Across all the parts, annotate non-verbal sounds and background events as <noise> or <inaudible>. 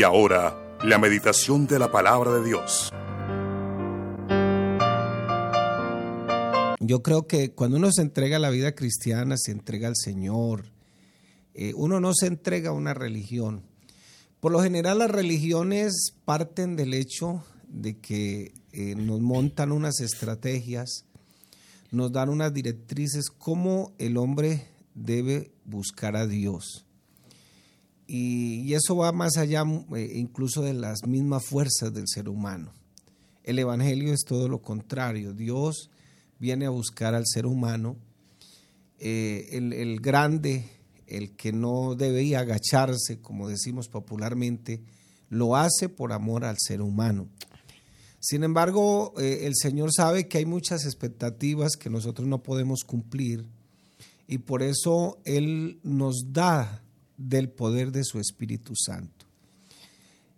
Y ahora, la meditación de la palabra de Dios. Yo creo que cuando uno se entrega a la vida cristiana, se entrega al Señor. Eh, uno no se entrega a una religión. Por lo general las religiones parten del hecho de que eh, nos montan unas estrategias, nos dan unas directrices cómo el hombre debe buscar a Dios. Y, eso va más allá eh, incluso de las mismas fuerzas del ser humano. El Evangelio es todo lo contrario. Dios viene a buscar al ser humano. Eh, el, grande, el que no debía agacharse, como decimos popularmente, lo hace por amor al ser humano. Sin embargo, eh, el Señor sabe que hay muchas expectativas que nosotros no podemos cumplir y por eso Él nos da del poder de su Espíritu Santo.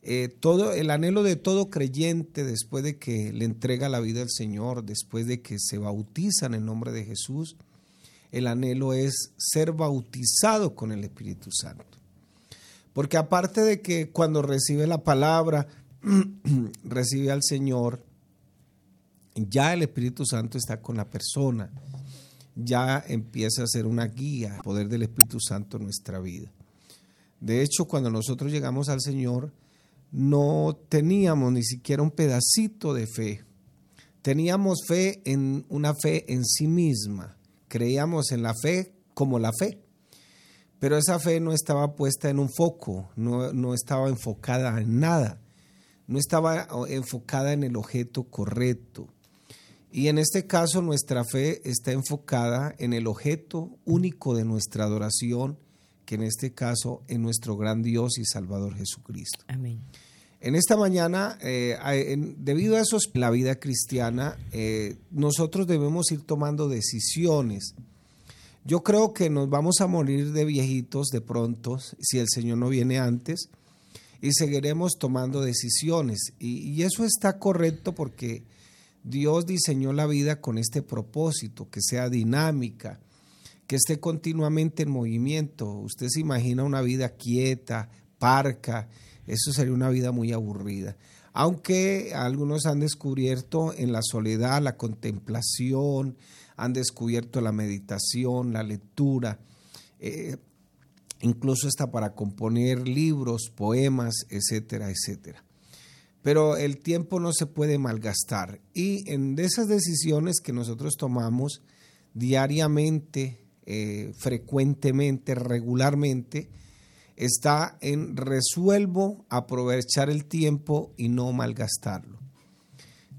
Eh, todo el anhelo de todo creyente después de que le entrega la vida al Señor, después de que se bautiza en el nombre de Jesús, el anhelo es ser bautizado con el Espíritu Santo. Porque aparte de que cuando recibe la palabra, <clears throat> recibe al Señor, ya el Espíritu Santo está con la persona, ya empieza a ser una guía, el poder del Espíritu Santo en nuestra vida. De hecho, cuando nosotros llegamos al Señor, no teníamos ni siquiera un pedacito de fe. Teníamos fe en una fe en sí misma. Creíamos en la fe como la fe. Pero esa fe no estaba puesta en un foco, no, no estaba enfocada en nada, no estaba enfocada en el objeto correcto. Y en este caso nuestra fe está enfocada en el objeto único de nuestra adoración, que en este caso es nuestro gran Dios y Salvador Jesucristo. Amén. En esta mañana, eh, debido a eso, la vida cristiana, eh, nosotros debemos ir tomando decisiones. Yo creo que nos vamos a morir de viejitos de pronto, si el Señor no viene antes, y seguiremos tomando decisiones. y eso está correcto porque Dios diseñó la vida con este propósito, que sea dinámica, que esté continuamente en movimiento. Usted se imagina una vida quieta, parca, eso sería una vida muy aburrida. Aunque algunos han descubierto en la soledad la contemplación, han descubierto la meditación, la lectura, eh, incluso hasta para componer libros, poemas, etcétera, etcétera. Pero el tiempo no se puede malgastar. Y en esas decisiones que nosotros tomamos diariamente, eh, frecuentemente, regularmente, está en resuelvo aprovechar el tiempo y no malgastarlo.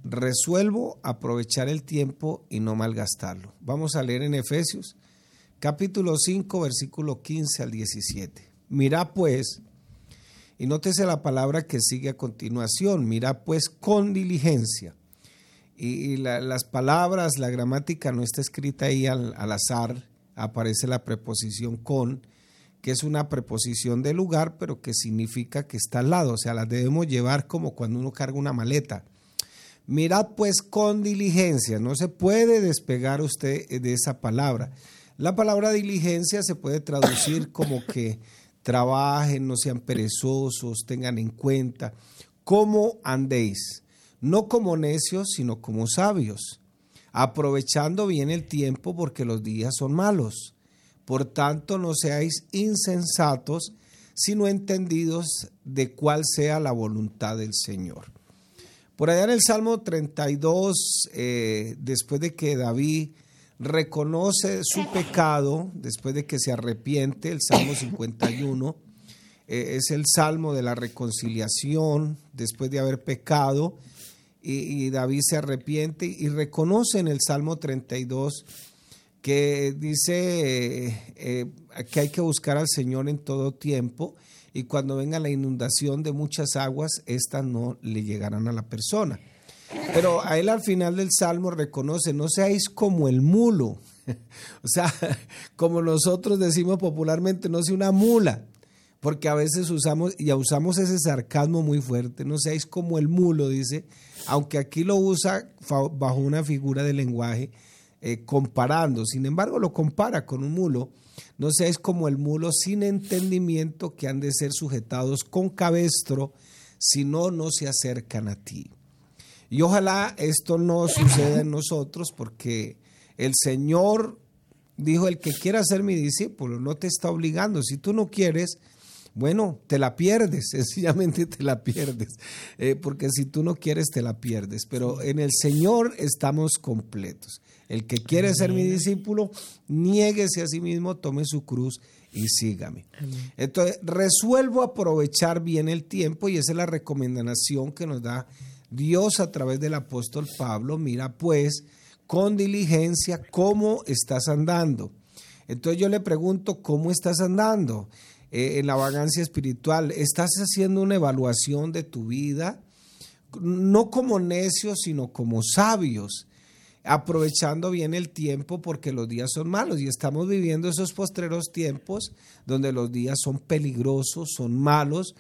Resuelvo aprovechar el tiempo y no malgastarlo. Vamos a leer en Efesios capítulo 5 versículo 15 al 17. Mira pues, y nótese la palabra que sigue a continuación, mira pues con diligencia. Y, las palabras, la gramática no está escrita ahí al, al azar, aparece la preposición con, que es una preposición de lugar, pero que significa que está al lado, o sea, las debemos llevar como cuando uno carga una maleta. Mirad pues con diligencia, no se puede despegar usted de esa palabra. La palabra diligencia se puede traducir <coughs> como que trabajen, no sean perezosos, tengan en cuenta. Cómo andéis, no como necios, sino como sabios, aprovechando bien el tiempo porque los días son malos. Por tanto, no seáis insensatos, sino entendidos de cuál sea la voluntad del Señor. Por allá en el Salmo 32, eh, después de que David reconoce su pecado, después de que se arrepiente, el Salmo 51 eh, es el Salmo de la reconciliación, después de haber pecado, y, David se arrepiente y reconoce en el Salmo 32 que dice eh, que hay que buscar al Señor en todo tiempo y cuando venga la inundación de muchas aguas, estas no le llegarán a la persona. Pero a él al final del Salmo reconoce, no seáis como el mulo, <laughs> o sea, <laughs> como nosotros decimos popularmente, no sea una mula, porque a veces usamos, y usamos ese sarcasmo muy fuerte, no seáis como el mulo, dice, aunque aquí lo usa bajo una figura de lenguaje, eh, comparando. Sin embargo, lo compara con un mulo no seáis como el mulo sin entendimiento que han de ser sujetados con cabestro, si no, no se acercan a ti. Y ojalá esto no suceda en nosotros porque el Señor dijo, el que quiera ser mi discípulo no te está obligando. Si tú no quieres, bueno, te la pierdes, <laughs> sencillamente te la pierdes, eh, porque si tú no quieres, te la pierdes. Pero en el Señor estamos completos. El que quiere ser mi discípulo, niéguese a sí mismo, tome su cruz y sígame. Entonces, resuelvo aprovechar bien el tiempo y esa es la recomendación que nos da Dios a través del apóstol Pablo, mira pues con diligencia cómo estás andando. Entonces yo le pregunto, ¿cómo estás andando eh, en la vagancia espiritual? ¿Estás haciendo una evaluación de tu vida? No como necios, sino como sabios, aprovechando bien el tiempo porque los días son malos y estamos viviendo esos postreros tiempos donde los días son peligrosos, son malos,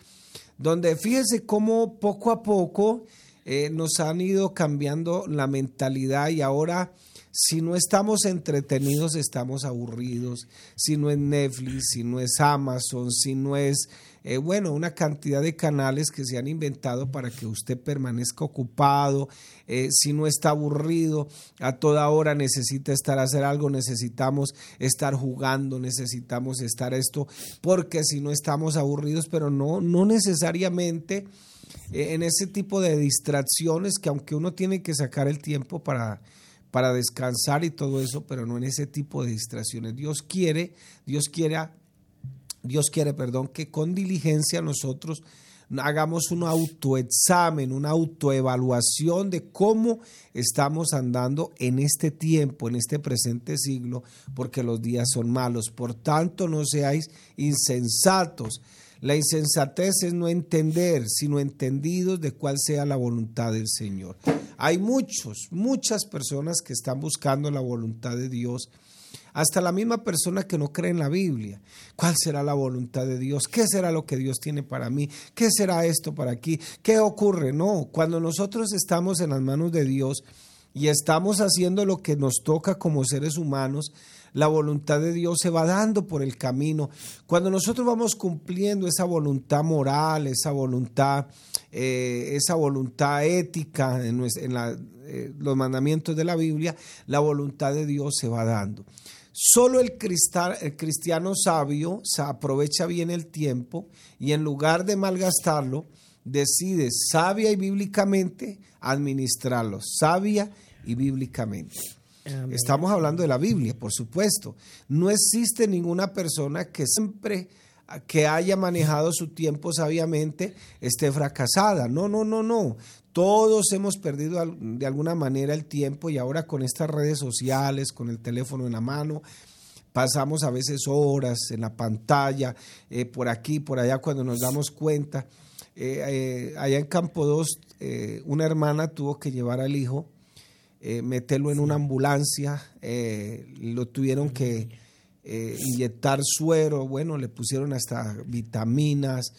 donde fíjese cómo poco a poco eh, nos han ido cambiando la mentalidad y ahora si no estamos entretenidos estamos aburridos, si no es Netflix, si no es Amazon, si no es, eh, bueno, una cantidad de canales que se han inventado para que usted permanezca ocupado, eh, si no está aburrido, a toda hora necesita estar a hacer algo, necesitamos estar jugando, necesitamos estar esto, porque si no estamos aburridos, pero no, no necesariamente en ese tipo de distracciones que aunque uno tiene que sacar el tiempo para, para descansar y todo eso, pero no en ese tipo de distracciones. Dios quiere, Dios quiere, Dios quiere, perdón, que con diligencia nosotros hagamos un autoexamen, una autoevaluación de cómo estamos andando en este tiempo, en este presente siglo, porque los días son malos. Por tanto, no seáis insensatos, la insensatez es no entender, sino entendidos de cuál sea la voluntad del Señor. Hay muchos, muchas personas que están buscando la voluntad de Dios. Hasta la misma persona que no cree en la Biblia. ¿Cuál será la voluntad de Dios? ¿Qué será lo que Dios tiene para mí? ¿Qué será esto para aquí? ¿Qué ocurre? No, cuando nosotros estamos en las manos de Dios y estamos haciendo lo que nos toca como seres humanos, la voluntad de Dios se va dando por el camino. Cuando nosotros vamos cumpliendo esa voluntad moral, esa voluntad, eh, esa voluntad ética en, eh, los mandamientos de la Biblia, la voluntad de Dios se va dando. Solo el, el cristiano sabio se aprovecha bien el tiempo y en lugar de malgastarlo, decide sabia y bíblicamente administrarlo, sabia y bíblicamente. Estamos hablando de la Biblia, por supuesto. No existe ninguna persona que siempre que haya manejado su tiempo sabiamente esté fracasada. No, no, no, no. Todos hemos perdido de alguna manera el tiempo y ahora con estas redes sociales, con el teléfono en la mano, pasamos a veces horas en la pantalla, eh, por aquí, por allá, cuando nos damos cuenta. Eh, eh, allá en Campo 2, una hermana tuvo que llevar al hijo eh, meterlo en una ambulancia, eh, lo tuvieron que eh, inyectar suero, bueno, le pusieron hasta vitaminas,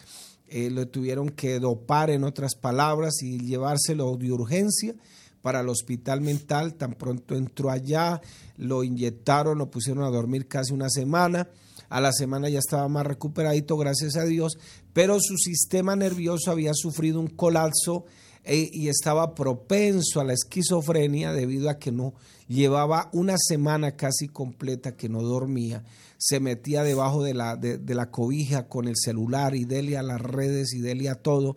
lo tuvieron que dopar en otras palabras y llevárselo de urgencia para el hospital mental, tan pronto entró allá, lo inyectaron, lo pusieron a dormir casi una semana, a la semana ya estaba más recuperadito, gracias a Dios, pero su sistema nervioso había sufrido un colapso e, y estaba propenso a la esquizofrenia debido a que no llevaba una semana casi completa que no dormía, se metía debajo de la, de, la cobija con el celular y dele a las redes y dele a todo,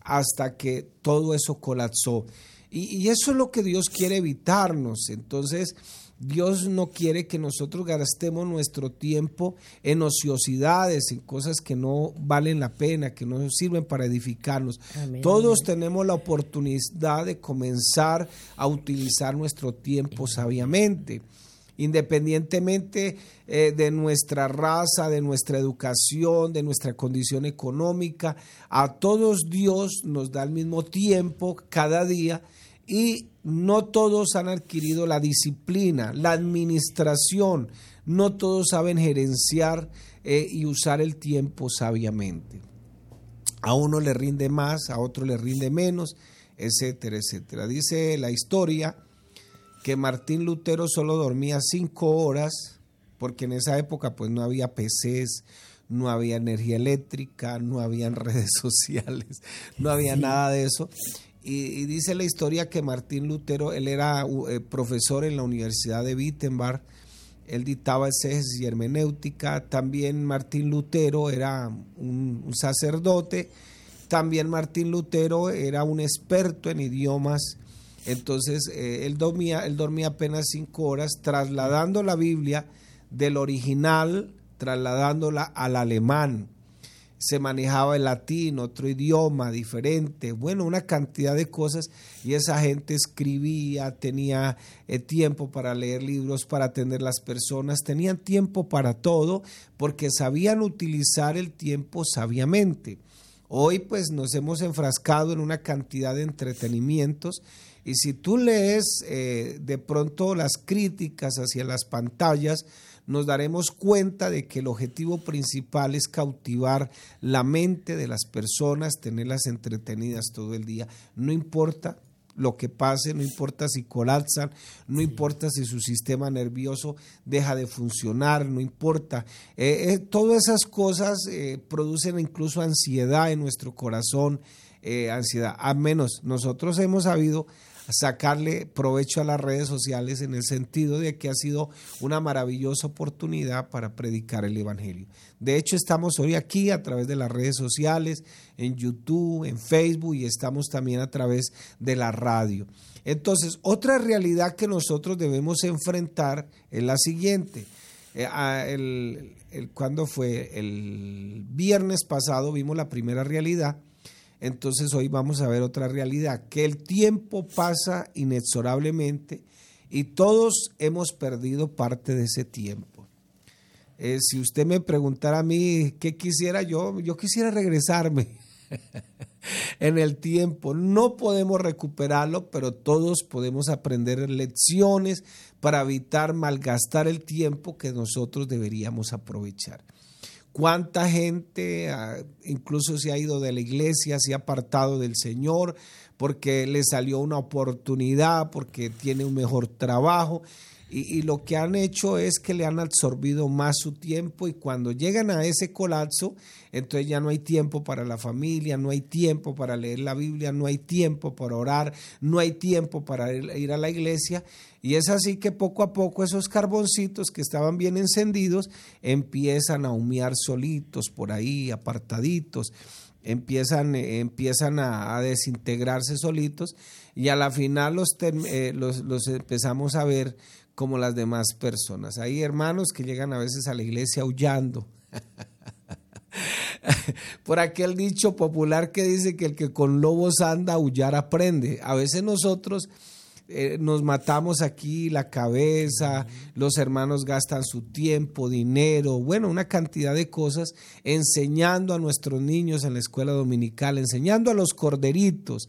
hasta que todo eso colapsó. Y eso es lo que Dios quiere evitarnos. Entonces, Dios no quiere que nosotros gastemos nuestro tiempo en ociosidades, en cosas que no valen la pena, que no sirven para edificarnos. Todos tenemos la oportunidad de comenzar a utilizar nuestro tiempo sabiamente. Independientemente eh, de nuestra raza, de nuestra educación, de nuestra condición económica, a todos Dios nos da el mismo tiempo cada día y no todos han adquirido la disciplina, la administración, no todos saben gerenciar eh, y usar el tiempo sabiamente. A uno le rinde más, a otro le rinde menos, etcétera, etcétera. Dice la historia que Martín Lutero solo dormía cinco horas porque en esa época pues no había PCs, no había energía eléctrica, no habían <laughs> redes sociales, no había nada de eso. Y, dice la historia que Martín Lutero, él era eh, profesor en la Universidad de Wittenberg, él dictaba exégesis y hermenéutica, también Martín Lutero era un, sacerdote, también Martín Lutero era un experto en idiomas, entonces eh, él, dormía, él dormía apenas cinco horas trasladando la Biblia del original, trasladándola al alemán se manejaba el latín, otro idioma diferente, bueno, una cantidad de cosas y esa gente escribía, tenía eh, tiempo para leer libros, para atender las personas, tenían tiempo para todo porque sabían utilizar el tiempo sabiamente. Hoy pues nos hemos enfrascado en una cantidad de entretenimientos y si tú lees eh, de pronto las críticas hacia las pantallas, nos daremos cuenta de que el objetivo principal es cautivar la mente de las personas, tenerlas entretenidas todo el día. No importa lo que pase, no importa si colapsan, no importa si su sistema nervioso deja de funcionar, no importa. Eh, eh, todas esas cosas eh, producen incluso ansiedad en nuestro corazón, ansiedad. A menos nosotros hemos sabido sacarle provecho a las redes sociales en el sentido de que ha sido una maravillosa oportunidad para predicar el Evangelio. De hecho, estamos hoy aquí a través de las redes sociales, en YouTube, en Facebook y estamos también a través de la radio. Entonces, otra realidad que nosotros debemos enfrentar es la siguiente. Eh, cuando fue el viernes pasado vimos la primera realidad entonces hoy vamos a ver otra realidad, que el tiempo pasa inexorablemente y todos hemos perdido parte de ese tiempo. Eh, si usted me preguntara a mí qué quisiera yo, yo quisiera regresarme <laughs> en el tiempo. No podemos recuperarlo, pero todos podemos aprender lecciones para evitar malgastar el tiempo que nosotros deberíamos aprovechar cuánta gente ah, incluso se ha ido de la iglesia, se ha apartado del Señor porque le salió una oportunidad, porque tiene un mejor trabajo. Y, lo que han hecho es que le han absorbido más su tiempo y cuando llegan a ese colapso, entonces ya no hay tiempo para la familia, no hay tiempo para leer la Biblia, no hay tiempo para orar, no hay tiempo para ir a la iglesia. Y es así que poco a poco esos carboncitos que estaban bien encendidos empiezan a humear solitos por ahí, apartaditos empiezan, empiezan a, desintegrarse solitos y a la final los, eh, los, los, empezamos a ver como las demás personas. Hay hermanos que llegan a veces a la iglesia aullando. <laughs> Por aquel dicho popular que dice que el que con lobos anda, aullar aprende. A veces nosotros eh, nos matamos aquí la cabeza, los hermanos gastan su tiempo, dinero, bueno, una cantidad de cosas enseñando a nuestros niños en la escuela dominical, enseñando a los corderitos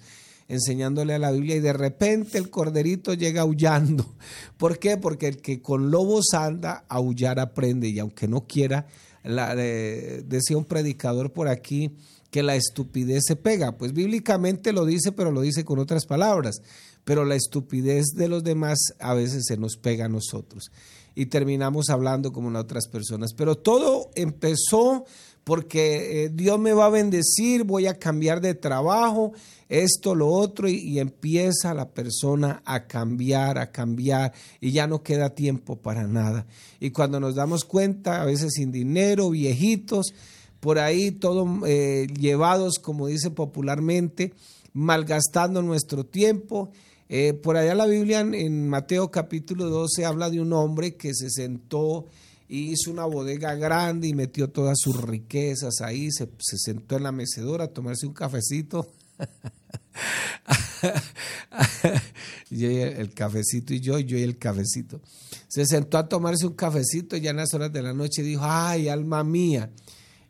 enseñándole a la Biblia y de repente el corderito llega aullando. ¿Por qué? Porque el que con lobos anda, aullar aprende y aunque no quiera, la, decía un predicador por aquí que la estupidez se pega. Pues bíblicamente lo dice, pero lo dice con otras palabras. Pero la estupidez de los demás a veces se nos pega a nosotros y terminamos hablando como las otras personas. Pero todo empezó porque eh, Dios me va a bendecir, voy a cambiar de trabajo, esto, lo otro, y, empieza la persona a cambiar, a cambiar, y ya no queda tiempo para nada. Y cuando nos damos cuenta, a veces sin dinero, viejitos, por ahí todos eh, llevados, como dice popularmente, malgastando nuestro tiempo. Eh, por allá la Biblia en Mateo capítulo 12 habla de un hombre que se sentó y hizo una bodega grande y metió todas sus riquezas ahí, se, sentó en la mecedora a tomarse un cafecito. <laughs> el cafecito y yo, yo y el cafecito. Se sentó a tomarse un cafecito y ya en las horas de la noche dijo, ay, alma mía.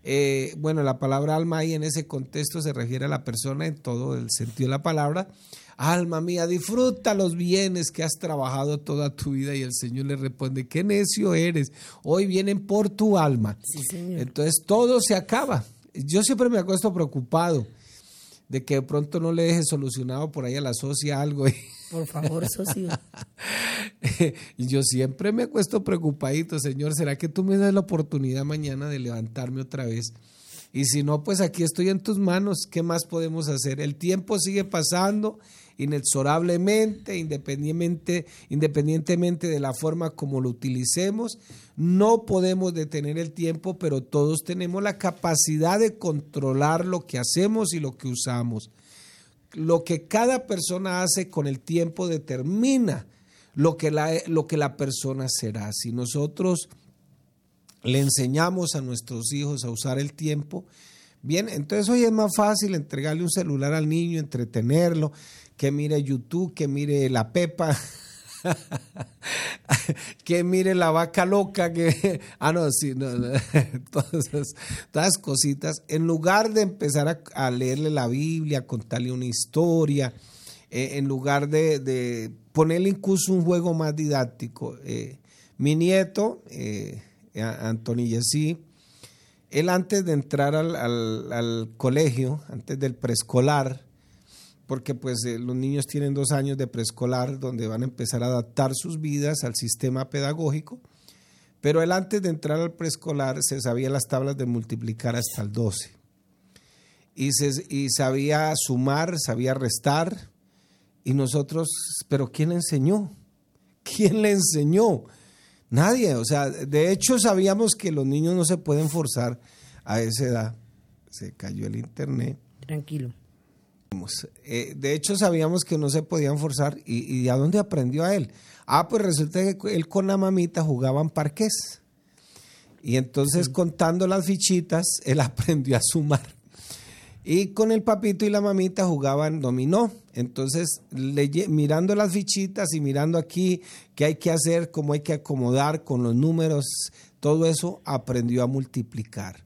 Eh, bueno, la palabra alma ahí en ese contexto se refiere a la persona en todo el sentido de la palabra. Alma mía, disfruta los bienes que has trabajado toda tu vida. Y el Señor le responde, qué necio eres. Hoy vienen por tu alma. Entonces todo se acaba. Yo siempre me acuesto preocupado. de que de pronto no le deje solucionado por ahí a la socia algo. <laughs> Por favor, socio. y <laughs> yo siempre me acuesto preocupadito, Señor, ¿será que tú me das la oportunidad mañana de levantarme otra vez? Y si no, pues aquí estoy en tus manos, ¿qué más podemos hacer? El tiempo sigue pasando inexorablemente, independientemente, independientemente de la forma como lo utilicemos. No podemos detener el tiempo, pero todos tenemos la capacidad de controlar lo que hacemos y lo que usamos. Lo que cada persona hace con el tiempo determina lo que la, lo que la persona será. Si nosotros le enseñamos a nuestros hijos a usar el tiempo, bien, entonces hoy es más fácil entregarle un celular al niño, entretenerlo, que mire YouTube, que mire la Pepa, <laughs> que mire la vaca loca, que, <laughs> ah, no, sí, no, <laughs> todas, esas, cositas, en lugar de empezar a, leerle la Biblia, contarle una historia, eh, en lugar de, ponerle incluso un juego más didáctico. Eh, mi nieto, eh, Yesí, él antes de entrar al, colegio, antes del preescolar, porque pues eh, los niños tienen dos años de preescolar donde van a empezar a adaptar sus vidas al sistema pedagógico, pero él antes de entrar al preescolar se sabía las tablas de multiplicar hasta el 12 y, y sabía sumar, sabía restar y nosotros, pero ¿quién le enseñó? ¿Quién le enseñó? Nadie, o sea, de hecho sabíamos que los niños no se pueden forzar a esa edad. Se cayó el internet. Tranquilo. Eh, de hecho sabíamos que no se podían forzar y, ¿a dónde aprendió a él? Ah, pues resulta que él con la mamita jugaban parqués. Y entonces contando las fichitas, él <laughs> aprendió a sumar. Y con el papito y la mamita jugaban dominó. Entonces, mirando las fichitas y mirando aquí qué hay que hacer, cómo hay que acomodar con los números, todo eso aprendió a multiplicar.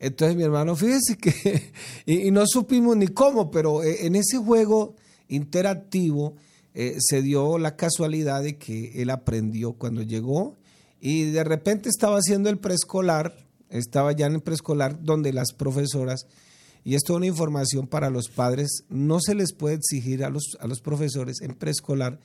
Entonces, mi hermano, fíjese que, <laughs> y, no supimos ni cómo, pero eh, en ese juego interactivo eh, se dio la casualidad de que él aprendió cuando llegó y de repente estaba haciendo el preescolar, estaba ya en el preescolar donde las profesoras y esto es una información para los padres, no se les puede exigir a los, a los profesores en preescolar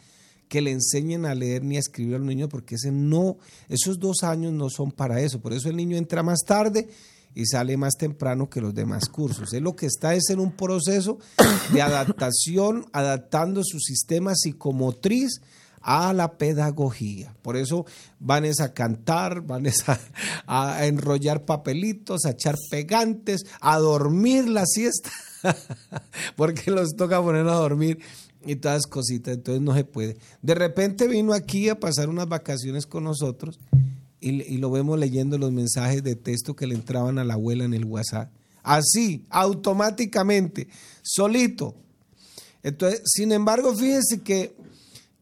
que le enseñen a leer ni a escribir a los niños porque ese no, esos dos años no son para eso. Por eso el niño entra más tarde y sale más temprano que los demás cursos. Él lo que está es en un proceso de adaptación, adaptando su sistema psicomotriz a la pedagogía. Por eso van a cantar, van a, enrollar papelitos, a echar pegantes, a dormir la siesta, <laughs> porque los toca poner a dormir y todas cositas, entonces no se puede. De repente vino aquí a pasar unas vacaciones con nosotros y, y lo vemos leyendo los mensajes de texto que le entraban a la abuela en el WhatsApp. Así, automáticamente, solito. Entonces, sin embargo, fíjense que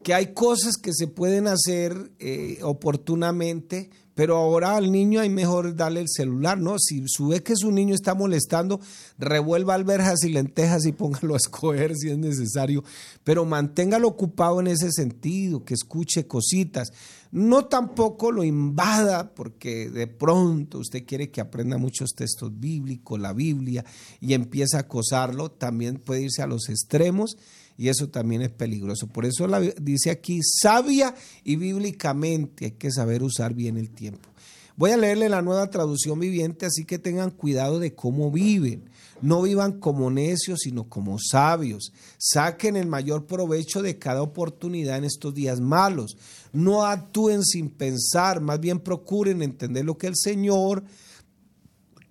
que hay cosas que se pueden hacer eh, oportunamente, pero ahora al niño hay mejor darle el celular, ¿no? Si ve que su niño está molestando, revuelva alberjas y lentejas y póngalo a escoger si es necesario, pero manténgalo ocupado en ese sentido, que escuche cositas. No tampoco lo invada, porque de pronto usted quiere que aprenda muchos textos bíblicos, la Biblia, y empieza a acosarlo, también puede irse a los extremos y eso también es peligroso. Por eso la, dice aquí, sabia y bíblicamente hay que saber usar bien el tiempo. Voy a leerle la nueva traducción viviente, así que tengan cuidado de cómo viven. No vivan como necios, sino como sabios. Saquen el mayor provecho de cada oportunidad en estos días malos. No actúen sin pensar, más bien procuren entender lo que el Señor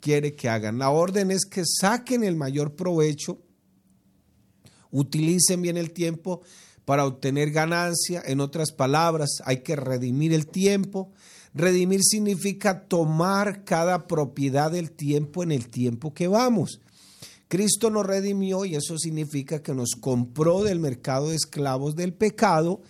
quiere que hagan. La orden es que saquen el mayor provecho Utilicen bien el tiempo para obtener ganancia. En otras palabras, hay que redimir el tiempo. Redimir significa tomar cada propiedad del tiempo en el tiempo que vamos. Cristo nos redimió y eso significa que nos compró del mercado de esclavos del pecado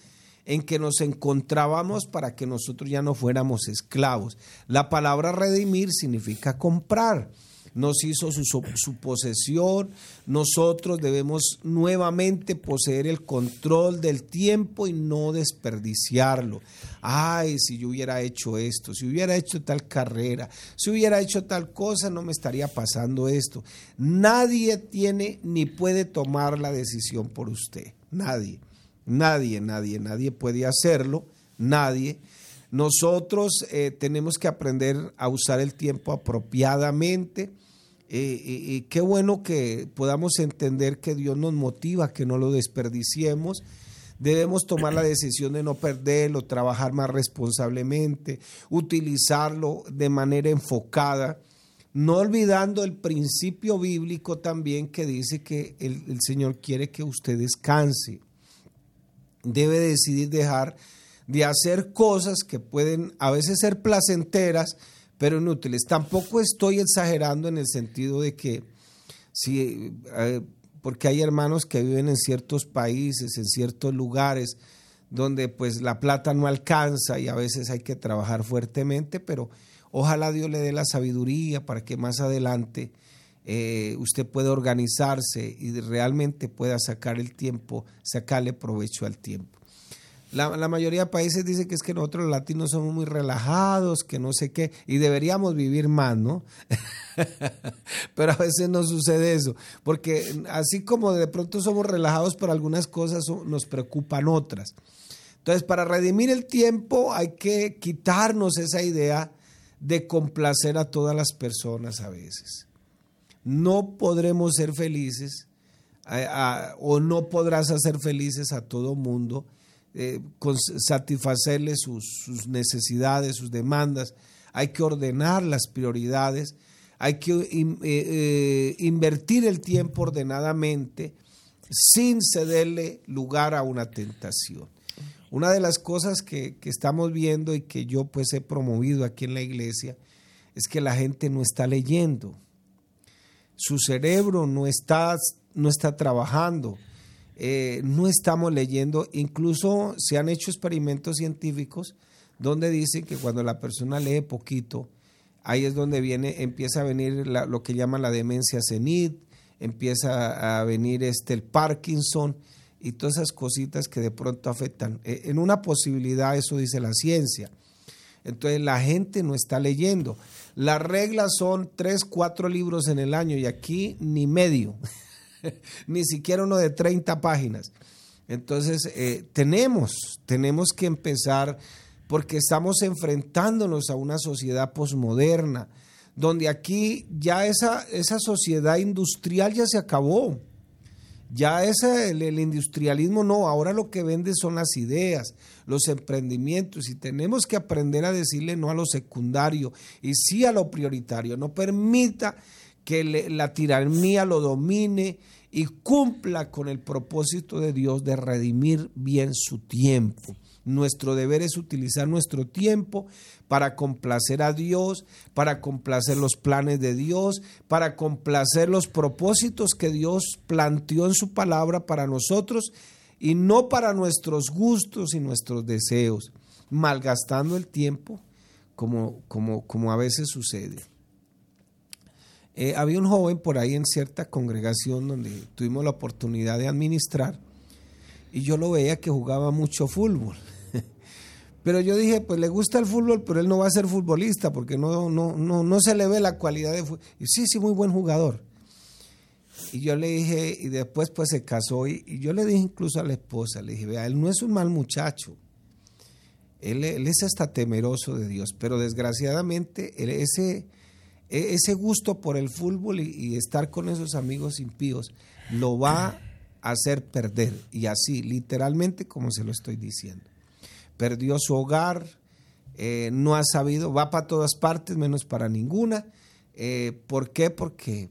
en que nos encontrábamos para que nosotros ya no fuéramos esclavos. La palabra redimir significa comprar. Nos hizo su, posesión, nosotros debemos nuevamente poseer el control del tiempo y no desperdiciarlo. Ay, si yo hubiera hecho esto, si hubiera hecho tal carrera, si hubiera hecho tal cosa, no me estaría pasando esto. Nadie tiene ni puede tomar la decisión por usted, nadie, nadie, nadie, nadie puede hacerlo, nadie. Nosotros eh, tenemos que aprender a usar el tiempo apropiadamente y, qué bueno que podamos entender que Dios nos motiva, que no lo desperdiciemos. Debemos tomar la decisión de no perderlo, trabajar más responsablemente, utilizarlo de manera enfocada, no olvidando el principio bíblico también que dice que el, el Señor quiere que usted descanse. Debe decidir dejar de hacer cosas que pueden a veces ser placenteras, pero inútiles. Tampoco estoy exagerando en el sentido de que, si, porque hay hermanos que viven en ciertos países, en ciertos lugares, donde pues la plata no alcanza y a veces hay que trabajar fuertemente, pero ojalá Dios le dé la sabiduría para que más adelante eh, usted pueda organizarse y realmente pueda sacar el tiempo, sacarle provecho al tiempo. La, mayoría de países dicen que es que nosotros los latinos somos muy relajados, que no sé qué, y deberíamos vivir más, ¿no? <laughs> Pero a veces no sucede eso, porque así como de pronto somos relajados para algunas cosas, nos preocupan otras. Entonces, para redimir el tiempo hay que quitarnos esa idea de complacer a todas las personas a veces. No podremos ser felices o no podrás hacer felices a todo mundo eh, satisfacerle sus, necesidades, sus demandas. Hay que ordenar las prioridades, hay que eh, eh, invertir el tiempo ordenadamente sin cederle lugar a una tentación. Una de las cosas que, que, estamos viendo y que yo pues he promovido aquí en la iglesia es que la gente no está leyendo. Su cerebro no está, no está trabajando. Eh, no estamos leyendo, incluso se han hecho experimentos científicos donde dicen que cuando la persona lee poquito, ahí es donde viene, empieza a venir lo que llaman la demencia senil, empieza a venir este, el Parkinson y todas esas cositas que de pronto afectan. Eh, en una posibilidad, eso dice la ciencia. Entonces la gente no está leyendo. Las reglas son tres, cuatro libros en el año y aquí ni medio. <laughs> ni siquiera uno de 30 páginas. Entonces, eh, tenemos, tenemos que empezar porque estamos enfrentándonos a una sociedad posmoderna, donde aquí ya esa, esa sociedad industrial ya se acabó. Ya ese, el, el, industrialismo no, ahora lo que vende son las ideas, los emprendimientos y tenemos que aprender a decirle no a lo secundario y sí a lo prioritario. No permita que la tiranía lo domine y cumpla con el propósito de Dios de redimir bien su tiempo. Nuestro deber es utilizar nuestro tiempo para complacer a Dios, para complacer los planes de Dios, para complacer los propósitos que Dios planteó en su palabra para nosotros y no para nuestros gustos y nuestros deseos, malgastando el tiempo como, como, como a veces sucede. Eh, había un joven por ahí en cierta congregación donde tuvimos la oportunidad de administrar y yo lo veía que jugaba mucho fútbol. <laughs> Pero yo dije, pues le gusta el fútbol, pero él no va a ser futbolista porque no, no, no, no se le ve la cualidad de fútbol. Y sí, sí, muy buen jugador. Y yo le dije, y después pues se casó, y, yo le dije incluso a la esposa, le dije, vea, él no es un mal muchacho. Él, él es hasta temeroso de Dios, pero desgraciadamente él, ese, ese gusto por el fútbol y, estar con esos amigos impíos lo va a hacer perder. Y así, literalmente, como se lo estoy diciendo. Perdió su hogar, eh, no ha sabido, va para todas partes menos para ninguna. Eh, ¿Por qué? Porque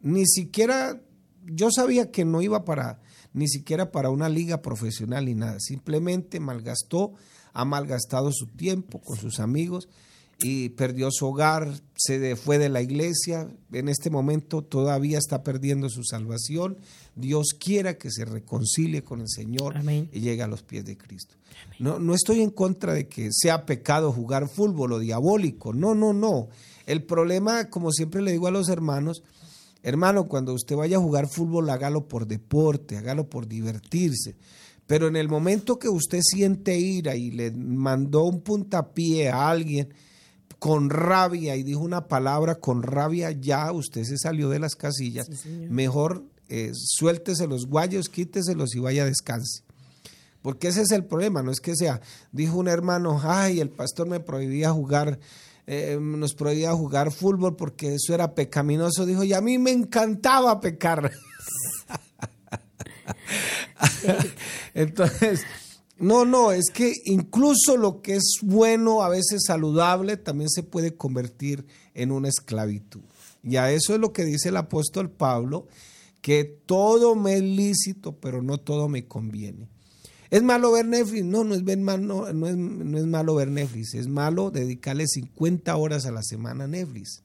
ni siquiera, yo sabía que no iba para, ni siquiera para una liga profesional ni nada. Simplemente malgastó, ha malgastado su tiempo con sus amigos y perdió su hogar, se fue de la iglesia, en este momento todavía está perdiendo su salvación. Dios quiera que se reconcilie con el Señor y llegue a los pies de Cristo. No, no estoy en contra de que sea pecado jugar fútbol o diabólico, no, no, no. El problema, como siempre le digo a los hermanos, hermano, cuando usted vaya a jugar fútbol, hágalo por deporte, hágalo por divertirse. Pero en el momento que usted siente ira y le mandó un puntapié a alguien, con rabia y dijo una palabra con rabia, ya usted se salió de las casillas. Mejor eh, suéltese los guayos, quíteselos y vaya a descanse. Porque ese es el problema, no es que sea, dijo un hermano, ay, el pastor me prohibía jugar, eh, nos prohibía jugar fútbol porque eso era pecaminoso. Dijo, y a mí me encantaba pecar. <laughs> Entonces, no, no, es que incluso lo que es bueno, a veces saludable, también se puede convertir en una esclavitud. Y a eso es lo que dice el apóstol Pablo, que todo me es lícito, pero no todo me conviene. ¿Es malo ver Netflix? No, no es, no, es, no es malo ver Netflix, es malo dedicarle 50 horas a la semana a Netflix.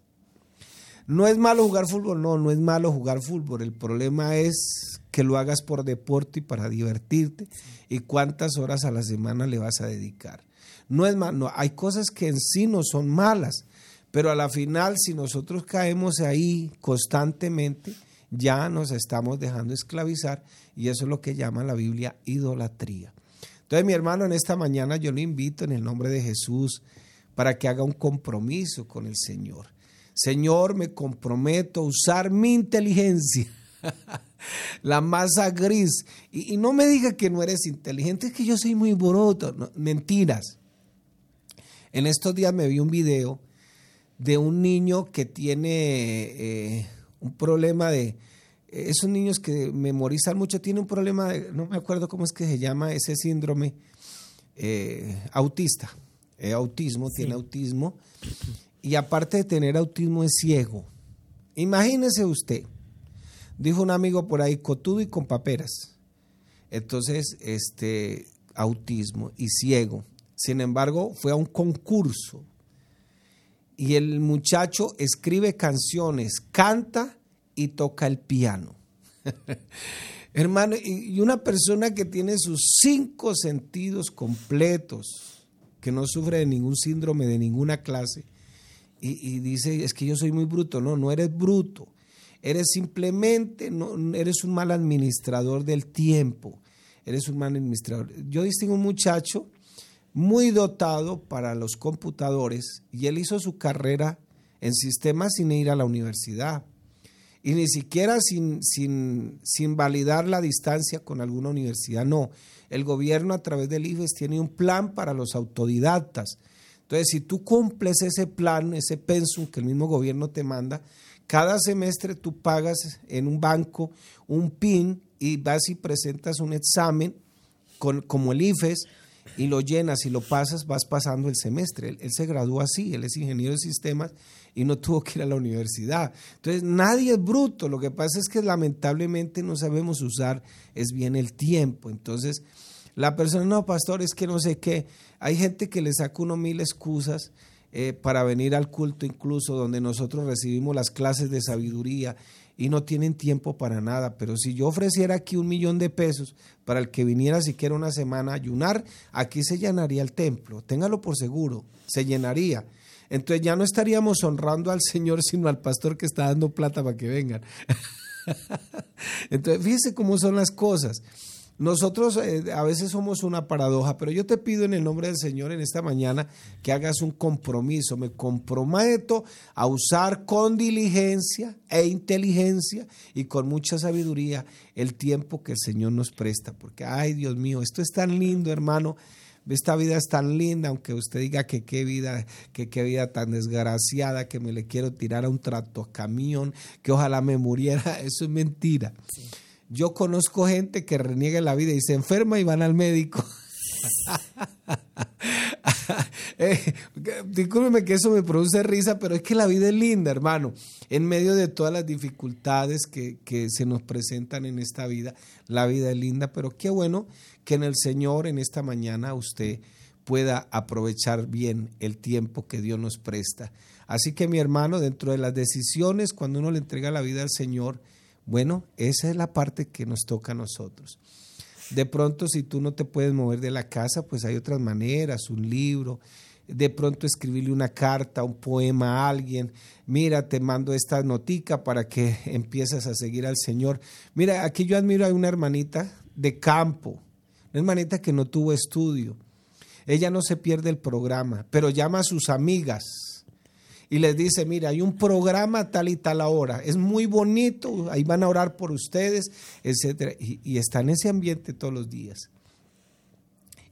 ¿No es malo jugar fútbol? No, no es malo jugar fútbol. El problema es que lo hagas por deporte y para divertirte y cuántas horas a la semana le vas a dedicar. No es malo, hay cosas que en sí no son malas, pero a la final si nosotros caemos ahí constantemente, ya nos estamos dejando esclavizar y eso es lo que llama la Biblia idolatría. Entonces mi hermano, en esta mañana yo le invito en el nombre de Jesús para que haga un compromiso con el Señor Señor, me comprometo a usar mi inteligencia, <laughs> la masa gris. Y, no me diga que no eres inteligente, es que yo soy muy bruto. mentiras. En estos días me vi un video de un niño que tiene eh, un problema de... Esos niños que memorizan mucho tienen un problema, de, no me acuerdo cómo es que se llama ese síndrome, eh, autista, eh, autismo, tiene autismo y aparte de tener autismo es ciego. Imagínese usted, dijo un amigo por ahí, cotudo y con paperas. Entonces, este, autismo y ciego. Sin embargo, fue a un concurso y el muchacho escribe canciones, canta y toca el piano. <laughs> Hermano, y una persona que tiene sus cinco sentidos completos, que no sufre de ningún síndrome de ninguna clase, y, dice, es que yo soy muy bruto. No, no eres bruto. Eres simplemente, no, eres un mal administrador del tiempo. Eres un mal administrador. Yo distingo un muchacho muy dotado para los computadores y él hizo su carrera en sistemas sin ir a la universidad y ni siquiera sin, sin, sin, validar la distancia con alguna universidad, no. El gobierno a través del IFES tiene un plan para los autodidactas. Entonces, si tú cumples ese plan, ese pensum que el mismo gobierno te manda, cada semestre tú pagas en un banco un PIN y vas y presentas un examen con, como el IFES y lo llenas y lo pasas, vas pasando el semestre. Él, él, se graduó así, él es ingeniero de sistemas y no <laughs> tuvo que ir a la universidad. Entonces, nadie es bruto, lo que pasa es que lamentablemente no sabemos usar es bien el tiempo. Entonces, la persona, no, pastor, es que no sé qué. Hay gente que le saca uno mil excusas eh, para venir al culto, incluso donde nosotros recibimos las clases de sabiduría y no tienen tiempo para nada. Pero si yo ofreciera aquí un millón de pesos para el que viniera siquiera una semana a ayunar, aquí se llenaría el templo. Téngalo por seguro, se llenaría. Entonces ya no estaríamos honrando al Señor, <laughs> sino al pastor que está dando plata para que vengan. <laughs> Entonces, fíjese cómo son las cosas. Nosotros eh, a veces somos una paradoja, pero yo te pido en el nombre del Señor en esta mañana que hagas un compromiso. Me comprometo a usar con diligencia e inteligencia y con mucha sabiduría el tiempo que el Señor nos presta. Porque, ay Dios mío, esto es tan lindo, hermano. Esta vida es tan linda, aunque usted diga que qué vida, que qué vida tan desgraciada, que me le quiero tirar a un trato camión, que ojalá me muriera. <laughs> Eso es mentira. Yo conozco gente que reniega la vida y se enferma y van al médico. <laughs> eh, discúlpeme que eso me produce risa, pero es que la vida es linda, hermano. En medio de todas las dificultades que, que se nos presentan en esta vida, la vida es linda, pero qué bueno que en el Señor en esta mañana usted pueda aprovechar bien el tiempo que Dios nos presta. Así que mi hermano, dentro de las decisiones, cuando uno le entrega la vida al Señor, bueno, esa es la parte que nos toca a nosotros. De pronto, si tú no te puedes mover de la casa, pues hay otras maneras, un libro, de pronto escribirle una carta, un poema a alguien, mira, te mando esta notica para que <laughs> empieces a seguir al Señor. Mira, aquí yo admiro a una hermanita de campo, una hermanita que no tuvo estudio. Ella no se pierde el programa, pero llama a sus amigas y les dice, mira, hay un programa tal y tal hora, es muy bonito, ahí van a orar por ustedes, etcétera, y, y está en ese ambiente todos los días.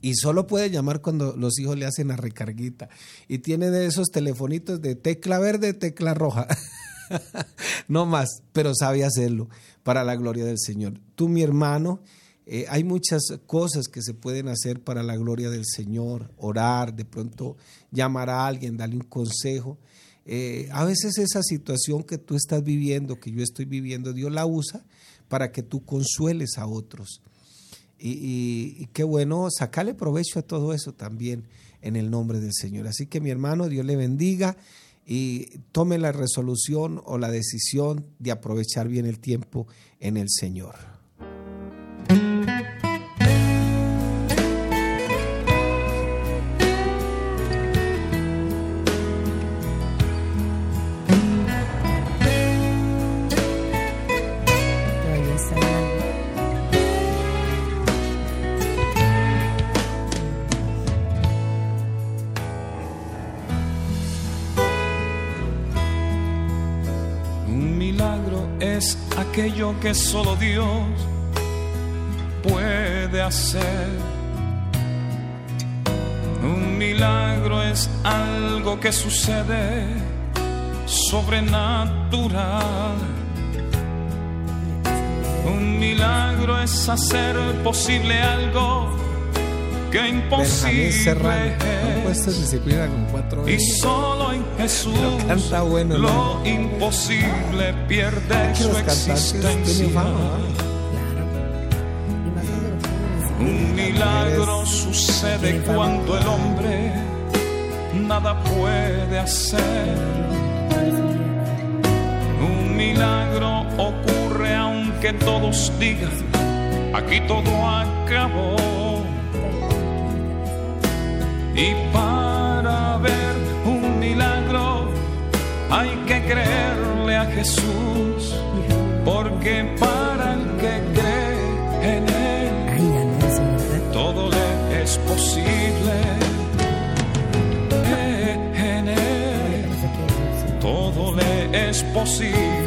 Y solo puede llamar cuando los hijos le hacen la recarguita. Y tiene de esos telefonitos de tecla verde, tecla roja. <laughs> no más, pero sabe hacerlo para la gloria del Señor. Tú, mi hermano, eh, hay muchas cosas que se pueden hacer para la gloria del Señor. Orar, de pronto llamar a alguien, darle un consejo. Eh, a veces esa situación que tú estás viviendo, que yo estoy viviendo, Dios la usa para que tú consueles a otros. Y, qué bueno sacarle provecho a todo eso también en el nombre del Señor. Así que mi hermano, Dios le bendiga y tome la resolución o la decisión de aprovechar bien el tiempo en el Señor. Que solo Dios puede hacer. Un milagro es algo que sucede sobrenatural. Un milagro es hacer posible algo que imposible y solo en Jesús lo imposible pierde su existencia. Un milagro sucede cuando el hombre nada puede hacer. Un milagro ocurre aunque todos digan, aquí todo acabó. Y para ver un milagro hay que creerle a Jesús, porque para el que cree en Él, todo le es posible. En Él, todo le es posible.